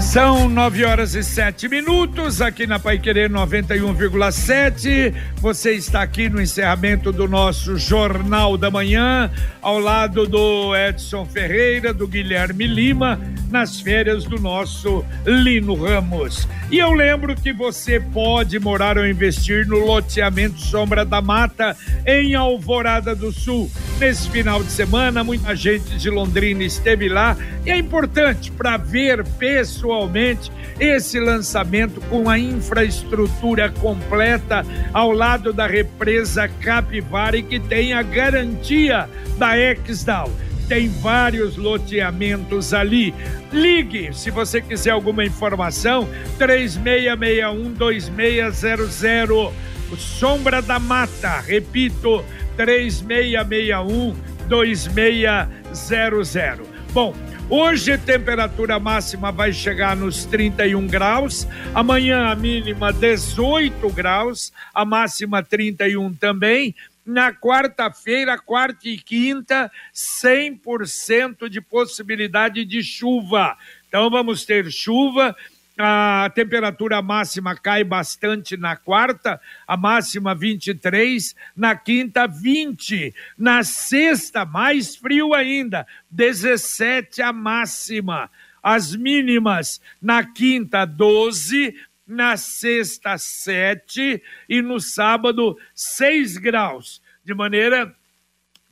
São nove horas e sete minutos aqui na Pai Querer 91,7. Você está aqui no encerramento do nosso Jornal da Manhã, ao lado do Edson Ferreira, do Guilherme Lima, nas férias do nosso Lino Ramos. E eu lembro que você pode morar ou investir no loteamento Sombra da Mata, em Alvorada do Sul. Nesse final de semana, muita gente de Londrina esteve lá e é importante para ver pessoalmente pessoalmente esse lançamento com a infraestrutura completa ao lado da represa Capivara que tem a garantia da Exdal tem vários loteamentos ali. Ligue se você quiser alguma informação, 3661-2600. Sombra da Mata, repito, 3661-2600. Bom, Hoje temperatura máxima vai chegar nos 31 graus, amanhã a mínima 18 graus, a máxima 31 também. Na quarta-feira, quarta e quinta, 100% de possibilidade de chuva. Então vamos ter chuva a temperatura máxima cai bastante na quarta, a máxima 23, na quinta 20, na sexta mais frio ainda, 17 a máxima. As mínimas na quinta 12, na sexta 7 e no sábado 6 graus. De maneira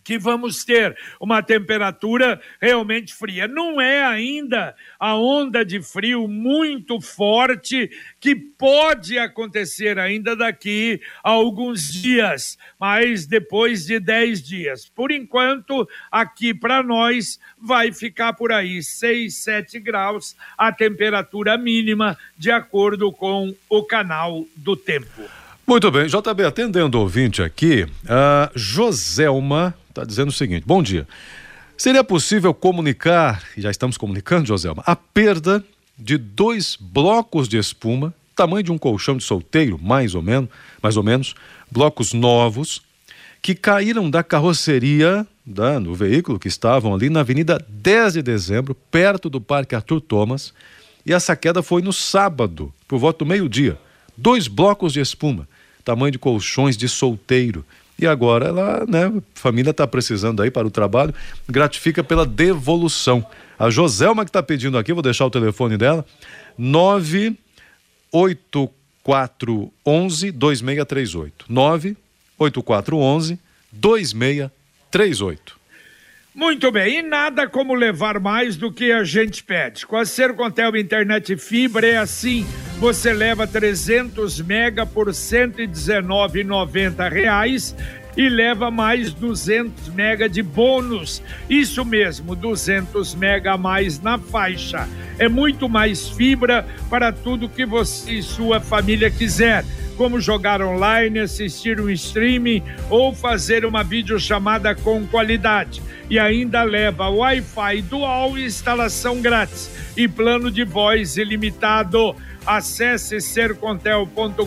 que vamos ter uma temperatura realmente fria. Não é ainda a onda de frio muito forte que pode acontecer ainda daqui a alguns dias, mas depois de 10 dias. Por enquanto, aqui para nós vai ficar por aí 6, 7 graus a temperatura mínima, de acordo com o canal do tempo. Muito bem, JB, atendendo o ouvinte aqui, a Joselma está dizendo o seguinte: bom dia. Seria possível comunicar, e já estamos comunicando, Joselma, a perda de dois blocos de espuma, tamanho de um colchão de solteiro, mais ou menos, mais ou menos, blocos novos, que caíram da carroceria da, no veículo que estavam ali na Avenida 10 de Dezembro, perto do Parque Arthur Thomas, e essa queda foi no sábado, por volta do meio-dia. Dois blocos de espuma, tamanho de colchões de solteiro. E agora ela, né, família está precisando aí para o trabalho, gratifica pela devolução. A Joselma que está pedindo aqui, vou deixar o telefone dela, 98411 2638. 98411 2638. Muito bem, e nada como levar mais do que a gente pede. Com a Sercontel Internet Fibra é assim, você leva 300 mega por 119,90 reais e leva mais 200 mega de bônus. Isso mesmo, 200 mega a mais na faixa. É muito mais fibra para tudo que você e sua família quiser como jogar online, assistir um streaming ou fazer uma videochamada com qualidade. E ainda leva Wi-Fi dual instalação grátis e plano de voz ilimitado. Acesse sercontel.com.br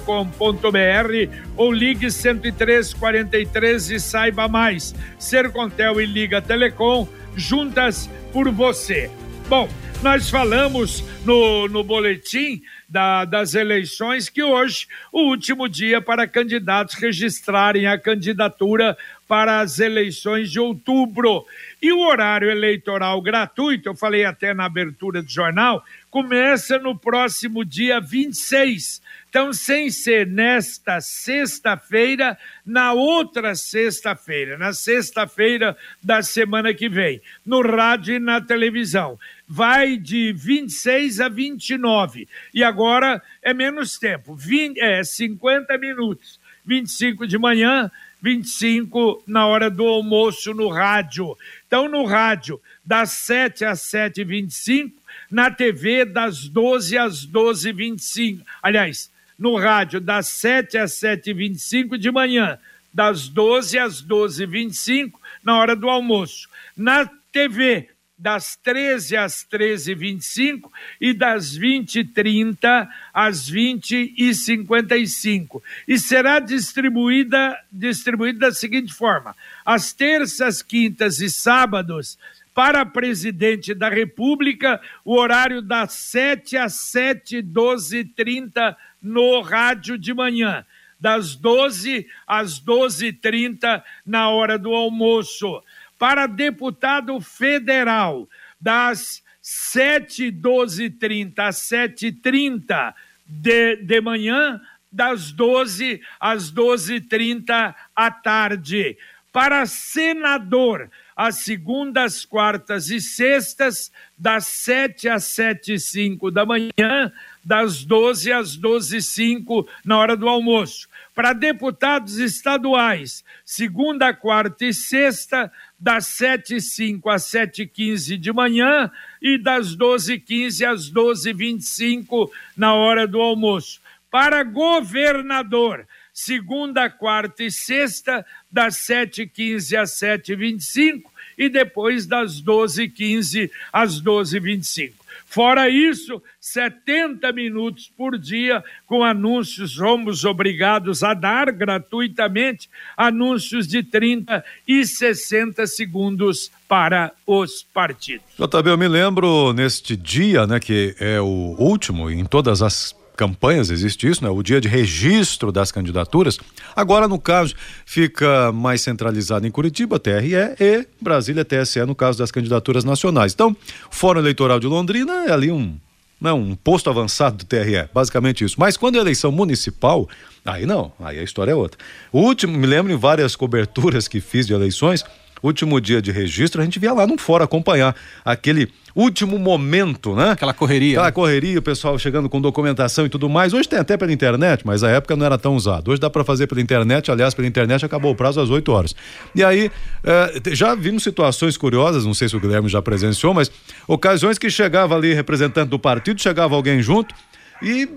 ou ligue 10343 e saiba mais. Sercontel e Liga Telecom, juntas por você. Bom, nós falamos no, no boletim da, das eleições que hoje, o último dia para candidatos registrarem a candidatura para as eleições de outubro. E o horário eleitoral gratuito, eu falei até na abertura do jornal, começa no próximo dia 26. Então, sem ser nesta sexta-feira, na outra sexta-feira, na sexta-feira da semana que vem, no rádio e na televisão. Vai de 26 a 29. E agora é menos tempo, 20, é 50 minutos. 25 de manhã, 25 na hora do almoço no rádio. Então, no rádio, das 7 às 7h25, na TV, das 12 às 12h25. Aliás, no rádio das 7 às 7h25 de manhã, das 12 às 12h25, na hora do almoço. Na TV, das 13 às 13h25 e das 20h30 às 20h55. E será distribuída, distribuída da seguinte forma: às terças, quintas e sábados, para presidente da República, o horário das 7 às 7, 12 30 no rádio de manhã, das 12 às 12 30 na hora do almoço. Para deputado federal, das 7, 12 30 às 7 30 de, de manhã, das 12 às 12 30 à tarde. Para senador, às segundas, quartas e sextas, das 7 às 7 e 5 da manhã, das 12 às 12 e 5 na hora do almoço. Para deputados estaduais, segunda, quarta e sexta, das 7 e 5 às 7 e 15 de manhã e das 12 e 15 às 12 e 25 na hora do almoço. Para governador, segunda, quarta e sexta, das 7h15 às 7h25 e depois das 12h15 às 12h25. Fora isso, 70 minutos por dia com anúncios, somos obrigados a dar gratuitamente anúncios de 30 e 60 segundos para os partidos. JB, eu me lembro neste dia, né, que é o último em todas as campanhas existe isso, né? O dia de registro das candidaturas. Agora, no caso, fica mais centralizado em Curitiba, TRE, e Brasília, TSE, no caso das candidaturas nacionais. Então, Fórum Eleitoral de Londrina é ali um, não, um posto avançado do TRE, basicamente isso. Mas quando é eleição municipal, aí não, aí a história é outra. O último, me lembro em várias coberturas que fiz de eleições, último dia de registro, a gente via lá no fora acompanhar aquele último momento, né? Aquela correria. Aquela né? correria, o pessoal chegando com documentação e tudo mais. Hoje tem até pela internet, mas a época não era tão usado. Hoje dá para fazer pela internet, aliás, pela internet acabou o prazo às 8 horas. E aí, eh, já vimos situações curiosas, não sei se o Guilherme já presenciou, mas ocasiões que chegava ali representante do partido, chegava alguém junto e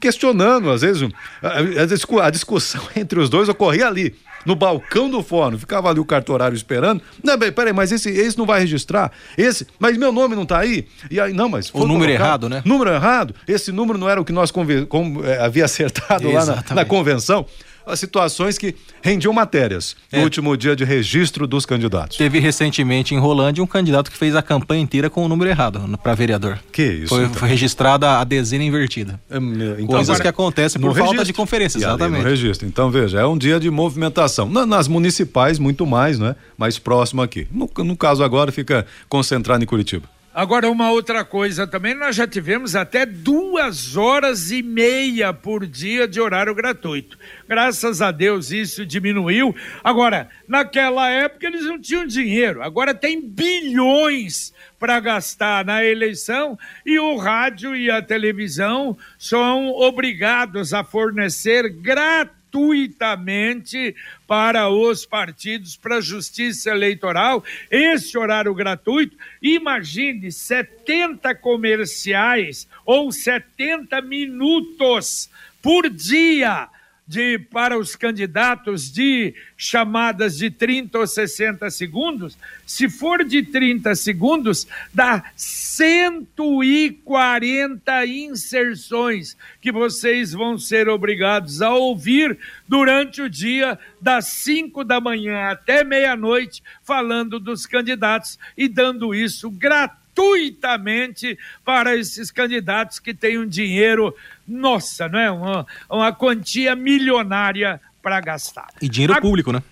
questionando, às vezes, a, a discussão entre os dois ocorria ali no balcão do fórum, ficava ali o cartorário esperando. Não, peraí, mas esse, esse não vai registrar? Esse, mas meu nome não tá aí? E aí, não, mas. O número errado, né? Número errado. Esse número não era o que nós conven, com, é, havia acertado Exatamente. lá na, na convenção as situações que rendiam matérias é. no último dia de registro dos candidatos. Teve recentemente em Rolândia um candidato que fez a campanha inteira com o número errado para vereador. Que isso? Foi, então. foi registrada a dezena invertida. É, então, Coisas agora, que acontecem por falta registro. de conferência, exatamente. No registro. Então, veja, é um dia de movimentação. nas municipais, muito mais, né? Mais próximo aqui. No, no caso agora, fica concentrado em Curitiba. Agora, uma outra coisa também, nós já tivemos até duas horas e meia por dia de horário gratuito. Graças a Deus isso diminuiu. Agora, naquela época eles não tinham dinheiro, agora tem bilhões para gastar na eleição e o rádio e a televisão são obrigados a fornecer gratuitamente gratuitamente para os partidos, para a justiça eleitoral, esse horário gratuito. Imagine 70 comerciais ou 70 minutos por dia de, para os candidatos de chamadas de 30 ou 60 segundos, se for de 30 segundos, dá 140 inserções que vocês vão ser obrigados a ouvir durante o dia, das 5 da manhã até meia-noite, falando dos candidatos e dando isso gratuitamente gratuitamente para esses candidatos que têm um dinheiro, nossa, não é? Uma, uma quantia milionária para gastar. E dinheiro A... público, né?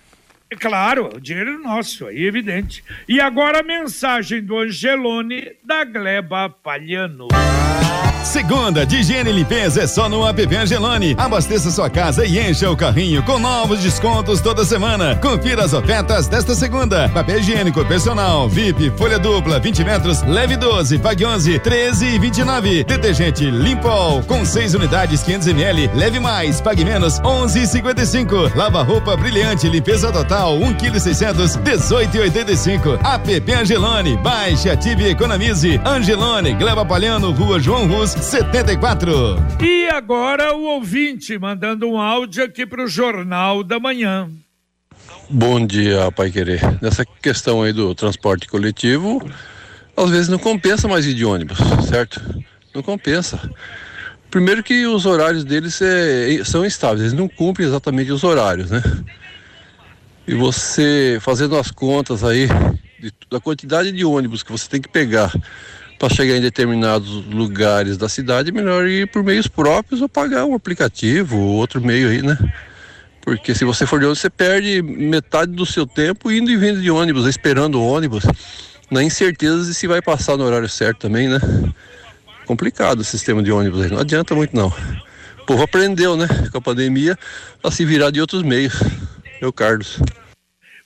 Claro, o dinheiro nosso, é evidente. E agora a mensagem do Angelone da Gleba Palhano. Segunda de higiene e limpeza é só no app Angelone. Abasteça sua casa e encha o carrinho com novos descontos toda semana. Confira as ofertas desta segunda. Papel higiênico personal, VIP, folha dupla, 20 metros, leve 12, pague 11, 13 e 29. Detergente Limpol com 6 unidades 500 ml, leve mais, pague menos, 11,55. Lava roupa brilhante, limpeza total, 1 kg 600, 18,85. App Angelone. Baixe, ative e economize. Angelone, Gleba Palhano, Rua João Rus 74. E agora o ouvinte mandando um áudio aqui para o Jornal da Manhã. Bom dia, Pai Querer. Nessa questão aí do transporte coletivo, às vezes não compensa mais ir de ônibus, certo? Não compensa. Primeiro que os horários deles é, são instáveis, eles não cumprem exatamente os horários, né? E você fazendo as contas aí de, da quantidade de ônibus que você tem que pegar para chegar em determinados lugares da cidade, é melhor ir por meios próprios ou pagar um aplicativo ou outro meio aí, né? Porque se você for de ônibus, você perde metade do seu tempo indo e vindo de ônibus, esperando o ônibus, na incerteza de se vai passar no horário certo também, né? Complicado o sistema de ônibus aí, não adianta muito não. O povo aprendeu, né, com a pandemia, a se virar de outros meios. Eu, Carlos.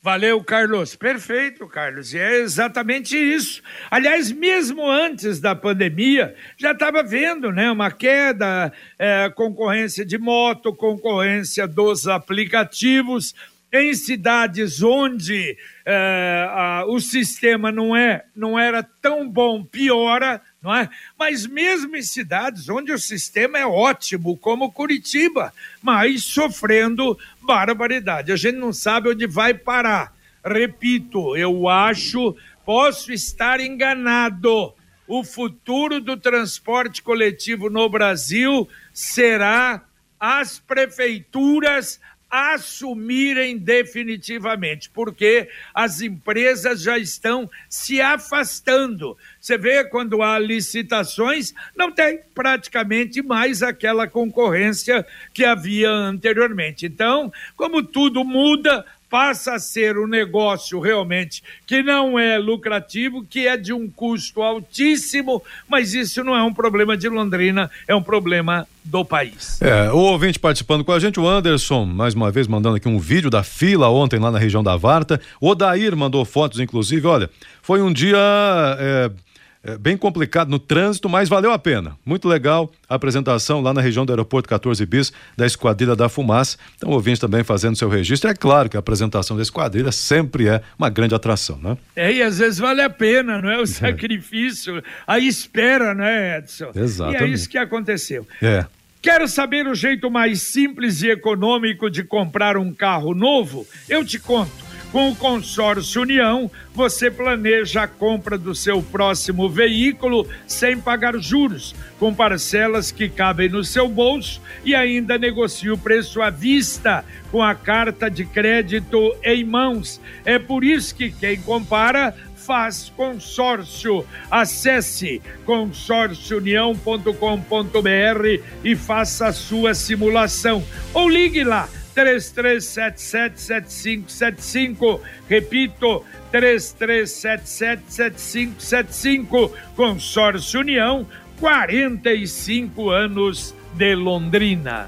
Valeu, Carlos. Perfeito, Carlos. E é exatamente isso. Aliás, mesmo antes da pandemia, já estava vendo né, uma queda, é, concorrência de moto, concorrência dos aplicativos. Em cidades onde é, a, o sistema não, é, não era tão bom, piora, não é? Mas mesmo em cidades onde o sistema é ótimo, como Curitiba, mas sofrendo barbaridade. A gente não sabe onde vai parar. Repito, eu acho, posso estar enganado. O futuro do transporte coletivo no Brasil será as prefeituras assumirem definitivamente, porque as empresas já estão se afastando. Você vê quando há licitações, não tem praticamente mais aquela concorrência que havia anteriormente. Então, como tudo muda, passa a ser um negócio realmente que não é lucrativo, que é de um custo altíssimo, mas isso não é um problema de Londrina, é um problema do país. É, o ouvinte participando com a gente, o Anderson, mais uma vez mandando aqui um vídeo da fila ontem lá na região da Varta. O Dair mandou fotos, inclusive, olha, foi um dia. É é, bem complicado no trânsito, mas valeu a pena. Muito legal a apresentação lá na região do aeroporto 14 bis da Esquadrilha da Fumaça. Então, ouvinte também fazendo seu registro. É claro que a apresentação da Esquadrilha sempre é uma grande atração, né? É, e às vezes vale a pena, não é? O é. sacrifício, a espera, né, Edson? Exatamente. E é isso que aconteceu. É. Quero saber o jeito mais simples e econômico de comprar um carro novo? Eu te conto. Com o consórcio União, você planeja a compra do seu próximo veículo sem pagar juros, com parcelas que cabem no seu bolso e ainda negocia o preço à vista com a carta de crédito em mãos. É por isso que quem compara faz consórcio. Acesse consórciounião.com.br e faça a sua simulação. Ou ligue lá 33777575. Repito, 33777575. Consórcio União, 45 anos de Londrina.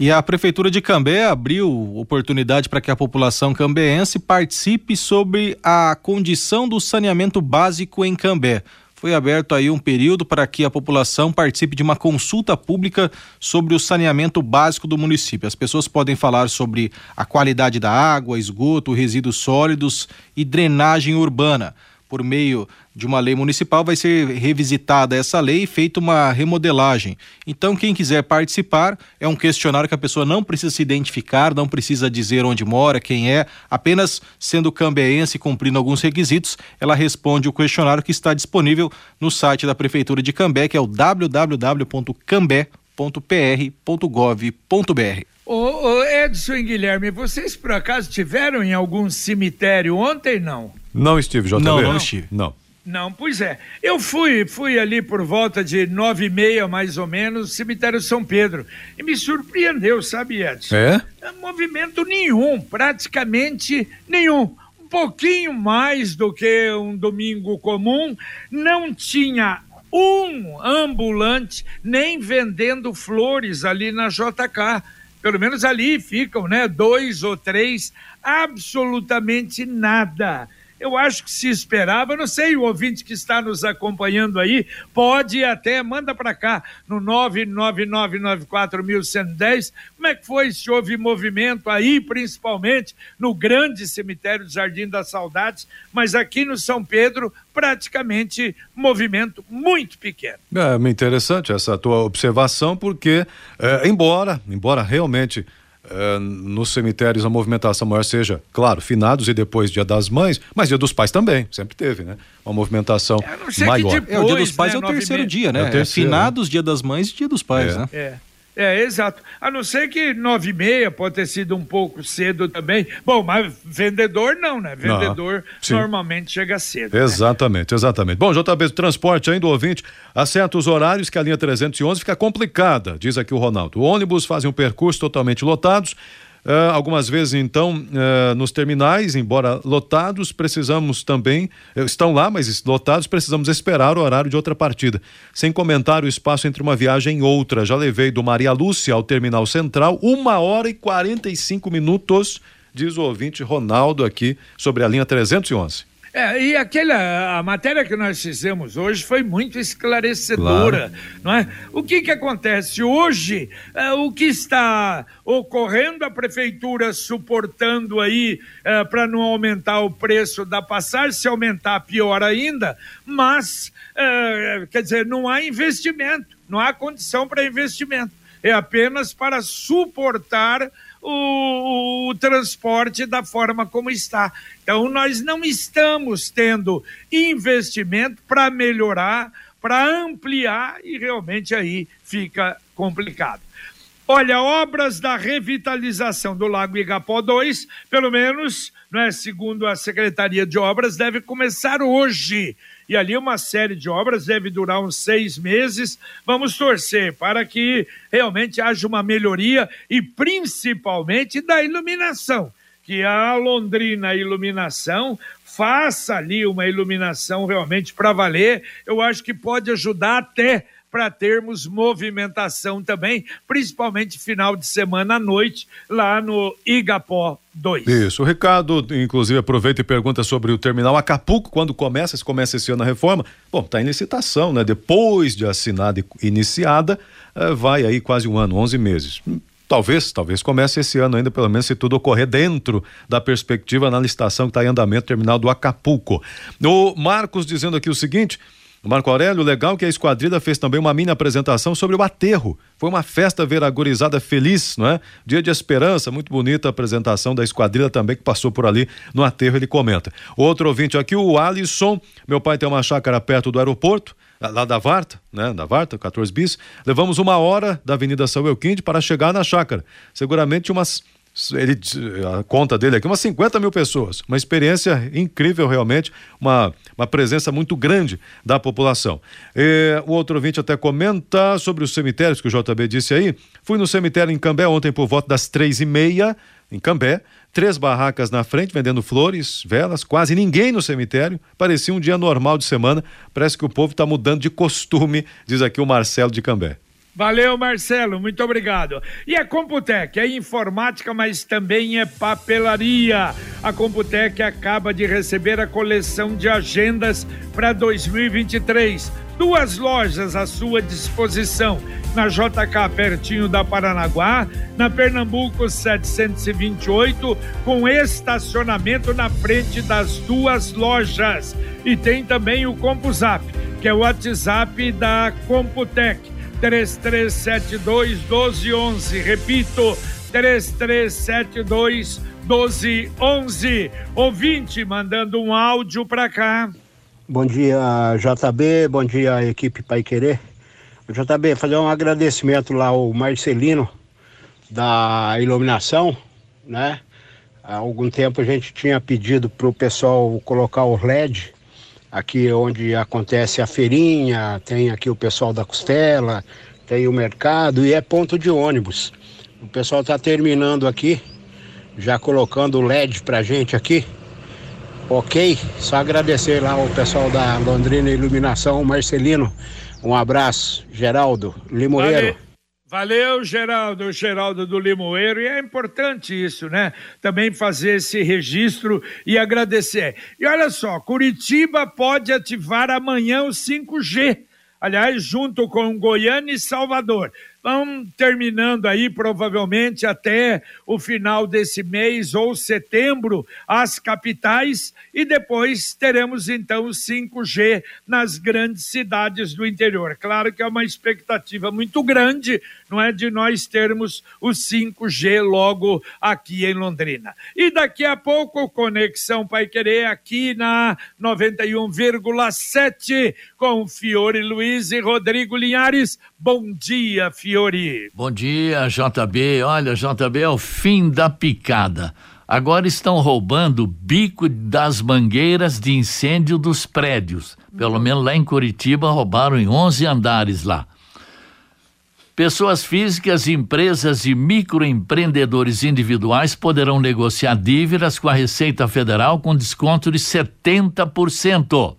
E a Prefeitura de Cambé abriu oportunidade para que a população cambeense participe sobre a condição do saneamento básico em Cambé foi aberto aí um período para que a população participe de uma consulta pública sobre o saneamento básico do município. As pessoas podem falar sobre a qualidade da água, esgoto, resíduos sólidos e drenagem urbana por meio de uma lei municipal, vai ser revisitada essa lei e feita uma remodelagem. Então, quem quiser participar, é um questionário que a pessoa não precisa se identificar, não precisa dizer onde mora, quem é, apenas sendo cambeense e cumprindo alguns requisitos, ela responde o questionário que está disponível no site da Prefeitura de Cambé, que é o www.cambé.pr.gov.br. Ô, ô, Edson e Guilherme, vocês por acaso tiveram em algum cemitério ontem, não? Não estive, JB. Não, não estive. Não. Não, pois é. Eu fui, fui ali por volta de nove e meia, mais ou menos, cemitério São Pedro. E me surpreendeu, sabe, Edson? É? Movimento nenhum, praticamente nenhum. Um pouquinho mais do que um domingo comum. Não tinha um ambulante nem vendendo flores ali na JK. Pelo menos ali ficam, né? Dois ou três, absolutamente nada eu acho que se esperava, não sei, o ouvinte que está nos acompanhando aí, pode até, manda para cá, no 999941110, como é que foi, se houve movimento aí, principalmente no grande cemitério do Jardim das Saudades, mas aqui no São Pedro, praticamente movimento muito pequeno. É interessante essa tua observação, porque, é, embora, embora realmente uh, nos cemitérios a movimentação maior seja, claro, finados e depois Dia das Mães, mas Dia dos Pais também, sempre teve, né? Uma movimentação maior. Depois, é, o Dia dos Pais né, é o terceiro dia, né? É, terceiro, finados, Dia das Mães e Dia dos Pais, é. né? É. É, exato. A não ser que nove e meia pode ter sido um pouco cedo também. Bom, mas vendedor não, né? Vendedor não, normalmente chega cedo. Exatamente, né? exatamente. Bom, JB, transporte ainda, ouvinte, acerta os horários que a linha 311 fica complicada, diz aqui o Ronaldo. O ônibus fazem um percurso totalmente lotados, Uh, algumas vezes, então, uh, nos terminais, embora lotados, precisamos também, uh, estão lá, mas lotados, precisamos esperar o horário de outra partida. Sem comentar o espaço entre uma viagem e outra. Já levei do Maria Lúcia ao terminal central, uma hora e 45 minutos, diz o ouvinte Ronaldo aqui sobre a linha 311. É, e aquela a matéria que nós fizemos hoje foi muito esclarecedora, claro. não é? O que que acontece hoje? É, o que está ocorrendo a prefeitura suportando aí é, para não aumentar o preço da passagem, se aumentar pior ainda, mas é, quer dizer não há investimento, não há condição para investimento, é apenas para suportar o, o, transporte da forma como está. Então, nós não estamos tendo investimento para melhorar, para ampliar e realmente aí fica complicado. Olha, obras da revitalização do Lago Igapó 2, pelo menos, né, segundo a Secretaria de Obras, deve começar hoje e ali uma série de obras deve durar uns seis meses. Vamos torcer para que realmente haja uma melhoria e principalmente da iluminação. Que a Londrina Iluminação faça ali uma iluminação realmente para valer. Eu acho que pode ajudar até para termos movimentação também, principalmente final de semana à noite, lá no Igapó 2. Isso, o Ricardo, inclusive, aproveita e pergunta sobre o terminal Acapulco, quando começa, se começa esse ano a reforma. Bom, está em licitação, né? Depois de assinada e iniciada, eh, vai aí quase um ano, 11 meses. Talvez, talvez comece esse ano ainda, pelo menos se tudo ocorrer dentro da perspectiva na licitação que está em andamento terminal do Acapulco. O Marcos dizendo aqui o seguinte: Marco Aurélio, legal que a Esquadrilha fez também uma mini apresentação sobre o aterro. Foi uma festa veragorizada feliz, não é? Dia de esperança, muito bonita a apresentação da Esquadrilha também que passou por ali no aterro, ele comenta. Outro ouvinte aqui, o Alisson, meu pai tem uma chácara perto do aeroporto, lá da Varta, né, da Varta, 14 bis. Levamos uma hora da Avenida São Euquinde para chegar na chácara. Seguramente umas ele a conta dele aqui, umas 50 mil pessoas. Uma experiência incrível, realmente, uma, uma presença muito grande da população. E, o outro ouvinte até comenta sobre os cemitérios que o JB disse aí. Fui no cemitério em Cambé ontem por volta das três e meia, em Cambé. Três barracas na frente, vendendo flores, velas, quase ninguém no cemitério. Parecia um dia normal de semana. Parece que o povo está mudando de costume, diz aqui o Marcelo de Cambé. Valeu, Marcelo, muito obrigado. E a Computec é informática, mas também é papelaria. A Computec acaba de receber a coleção de agendas para 2023. Duas lojas à sua disposição. Na JK, pertinho da Paranaguá, na Pernambuco 728, com estacionamento na frente das duas lojas. E tem também o CompuZap, que é o WhatsApp da Computec 3372 1211. Repito, 3372 1211. Ouvinte mandando um áudio para cá. Bom dia, JB. Bom dia, equipe Pai Querer. JB, fazer um agradecimento lá ao Marcelino da iluminação, né? Há algum tempo a gente tinha pedido para o pessoal colocar o LED aqui onde acontece a feirinha, tem aqui o pessoal da costela, tem o mercado e é ponto de ônibus. O pessoal está terminando aqui, já colocando o LED pra gente aqui. Ok? Só agradecer lá o pessoal da Londrina Iluminação, Marcelino. Um abraço, Geraldo Limoeiro. Vale. Valeu, Geraldo, Geraldo do Limoeiro, e é importante isso, né? Também fazer esse registro e agradecer. E olha só, Curitiba pode ativar amanhã o 5G, aliás, junto com Goiânia e Salvador vão terminando aí provavelmente até o final desse mês ou setembro as capitais e depois teremos então o 5G nas grandes cidades do interior. Claro que é uma expectativa muito grande, não é de nós termos o 5G logo aqui em Londrina. E daqui a pouco, Conexão Pai Querer aqui na 91,7 com Fiore Luiz e Rodrigo Linhares. Bom dia, Fiore. Bom dia, JB. Olha, JB é o fim da picada. Agora estão roubando o bico das mangueiras de incêndio dos prédios. Pelo menos lá em Curitiba roubaram em 11 andares lá. Pessoas físicas, empresas e microempreendedores individuais poderão negociar dívidas com a Receita Federal com desconto de 70%.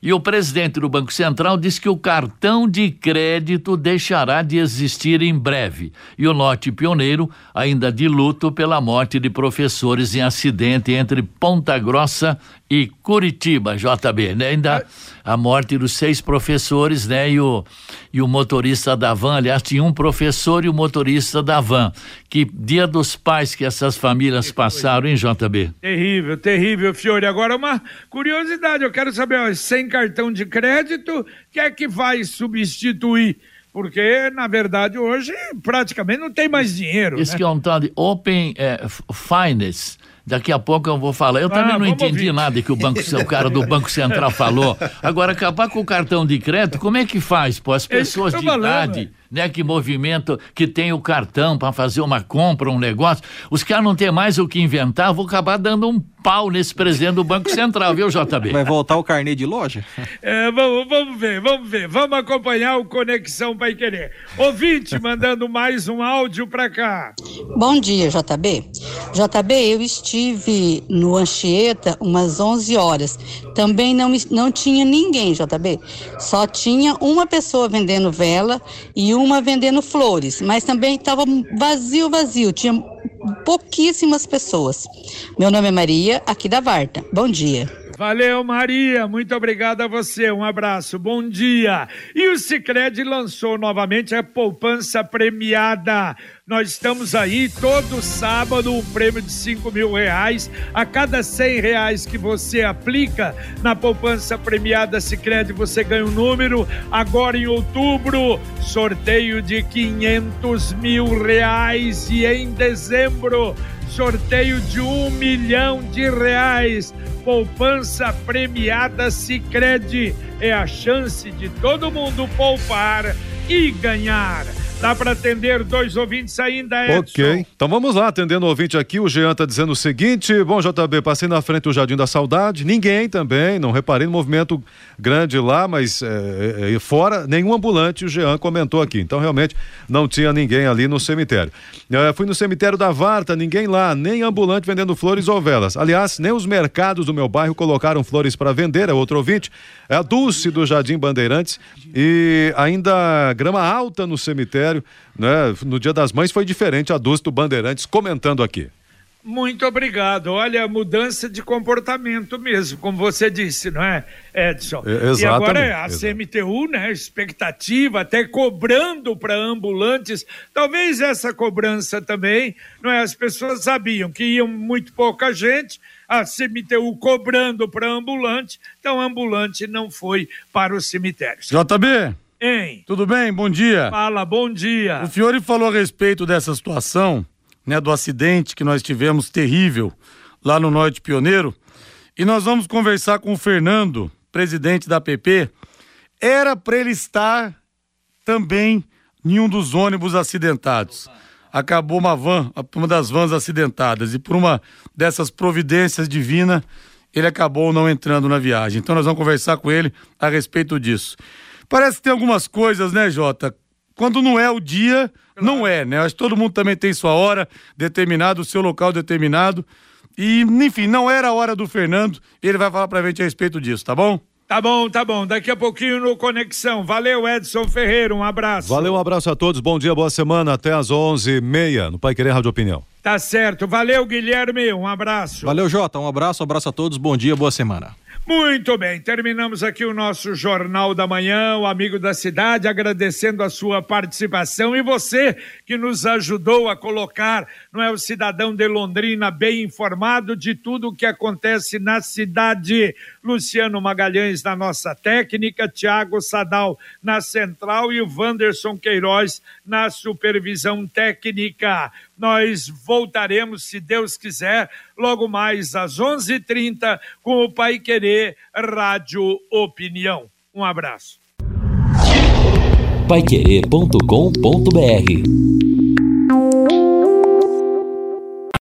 E o presidente do Banco Central disse que o cartão de crédito deixará de existir em breve. E o Norte Pioneiro ainda de luto pela morte de professores em acidente entre Ponta Grossa e Curitiba, JB, né? Ainda a morte dos seis professores, né? E o, e o motorista da van, aliás, tinha um professor e o motorista da van. Que dia dos pais que essas famílias passaram, hein, JB? Terrível, terrível, Fiore. Agora, uma curiosidade, eu quero saber, ó, sem cartão de crédito, que é que vai substituir? Porque, na verdade, hoje praticamente não tem mais dinheiro. Isso né? que é um tal de Open eh, Finance. Daqui a pouco eu vou falar. Eu Ah, também não vamos entendi ouvir. nada que o banco, o cara do Banco Central falou. Agora, acabar com o cartão de crédito, como é que faz? Pô, as É pessoas de falando, idade, né, que movimento, que tem o cartão para fazer uma compra, um negócio, os caras não têm mais o que inventar, vou acabar dando um pau nesse presidente do Banco Central, viu, JB? Vai voltar o carnê de loja? É, vamos, vamos ver, vamos ver. Vamos acompanhar o Conexão Pai Querer. Ouvinte mandando mais um áudio pra cá. Bom dia, JB. JB, eu estive no Anchieta umas 11 horas. Também não, não tinha ninguém, JB. Só tinha uma pessoa vendendo vela e uma vendendo flores. Mas também estava vazio, vazio. Tinha pouquíssimas pessoas. Meu nome é Maria, aqui da Varta. Bom dia. Valeu, Maria. Muito obrigado a você. Um abraço. Bom dia. E o Cicred lançou novamente a poupança premiada. Nós estamos aí todo sábado, um prêmio de cinco mil reais. A cada cem reais que você aplica na poupança premiada Cicred, você ganha um número. Agora em outubro, sorteio de 500 mil reais. E em dezembro, sorteio de um milhão de reais. Poupança premiada Sicredi é a chance de todo mundo poupar e ganhar. Dá para atender dois ouvintes ainda, Edson? Ok, então vamos lá, atendendo o ouvinte aqui, o Jean tá dizendo o seguinte, bom JB, passei na frente do Jardim da Saudade, ninguém também, não reparei no movimento grande lá, mas é, é, fora, nenhum ambulante, o Jean comentou aqui, então realmente não tinha ninguém ali no cemitério. É, fui no cemitério da Varta, ninguém lá, nem ambulante vendendo flores ou velas, aliás, nem os mercados do meu bairro colocaram flores para vender, é outro ouvinte, é a Dulce do Jardim Bandeirantes e ainda grama alta no cemitério, né? No Dia das Mães foi diferente a Dulce do Bandeirantes comentando aqui. Muito obrigado. Olha, mudança de comportamento mesmo, como você disse, não é, Edson? É, E agora exatamente, a. CMTU, né? Expectativa, até cobrando para ambulantes. Talvez essa cobrança também, não é? As pessoas sabiam que iam muito pouca gente, a CMTU cobrando para ambulante, então ambulante não foi para os cemitérios. JB, Hein? tudo bem? Bom dia. Fala, bom dia. O Fiore falou a respeito dessa situação, né, do acidente que nós tivemos terrível lá no Norte Pioneiro. E nós vamos conversar com o Fernando, presidente da PP. Era para ele estar também em um dos ônibus acidentados. Acabou uma van, uma das vans acidentadas. E por uma dessas providências divinas, ele acabou não entrando na viagem. Então nós vamos conversar com ele a respeito disso. Parece que tem algumas coisas, né, Jota? Quando não é o dia, não é, né? Acho que todo mundo também tem sua hora determinada, o seu local determinado. E, enfim, não era a hora do Fernando. Ele vai falar pra gente a respeito disso, tá bom? Tá bom, tá bom. Daqui a pouquinho no Conexão. Valeu, Edson Ferreira. Um abraço. Valeu, um abraço a todos, bom dia, boa semana, até às 11h30 no Pai Querer Rádio Opinião. Tá certo. Valeu, Guilherme. Um abraço. Valeu, Jota. Um abraço, um abraço a todos. Bom dia, boa semana. Muito bem, terminamos aqui o nosso Jornal da Manhã, o Amigo da Cidade, agradecendo a sua participação e você que nos ajudou a colocar, não é, o cidadão de Londrina bem informado de tudo o que acontece na cidade. Luciano Magalhães na nossa técnica, Tiago Sadal na central e o Wanderson Queiroz na supervisão técnica. Nós voltaremos, se Deus quiser, logo mais às 11:30 com o Pai Querer Rádio Opinião. Um abraço. Paiquerê.com.br